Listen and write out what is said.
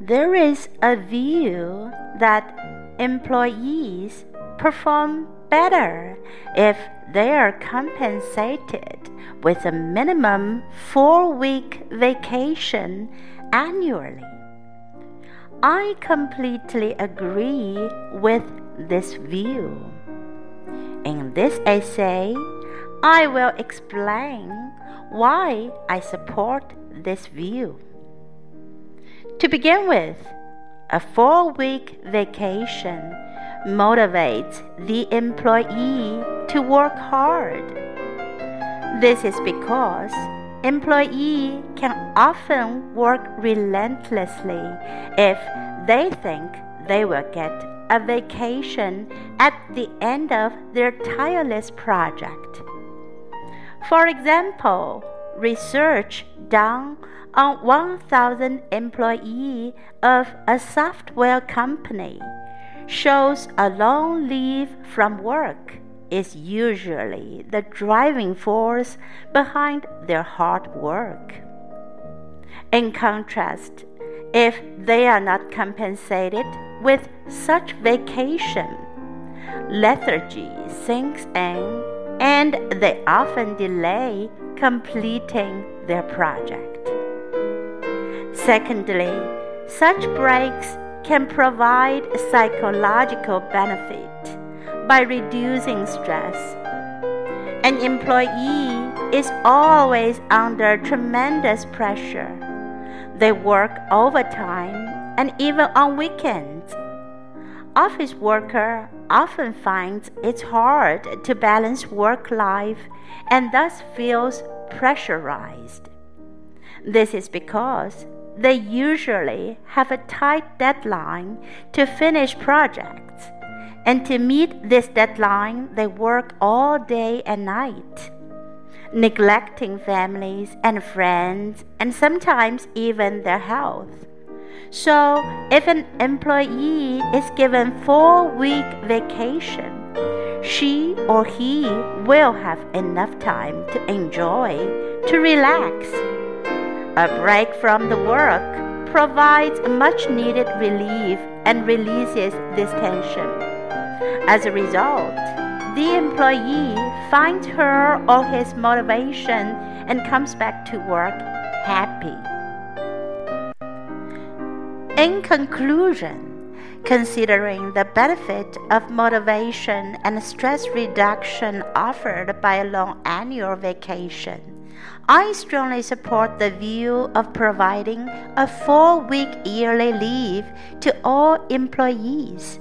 There is a view that employees perform better if they are compensated with a minimum four week vacation annually. I completely agree with this view. In this essay, I will explain why I support this view. To begin with, a four week vacation motivates the employee to work hard. This is because employee can often work relentlessly if they think they will get a vacation at the end of their tireless project. For example, research done on 1,000 employees of a software company shows a long leave from work is usually the driving force behind their hard work. In contrast, if they are not compensated with such vacation, lethargy sinks in and they often delay completing their project. Secondly, such breaks can provide psychological benefit by reducing stress. An employee is always under tremendous pressure. They work overtime and even on weekends. Office worker often finds it's hard to balance work life and thus feels pressurized. This is because they usually have a tight deadline to finish projects and to meet this deadline, they work all day and night, neglecting families and friends, and sometimes even their health. So, if an employee is given four week vacation, she or he will have enough time to enjoy, to relax. A break from the work provides much needed relief and releases this tension. As a result, the employee finds her or his motivation and comes back to work happy. In conclusion, considering the benefit of motivation and stress reduction offered by a long annual vacation, I strongly support the view of providing a four week yearly leave to all employees.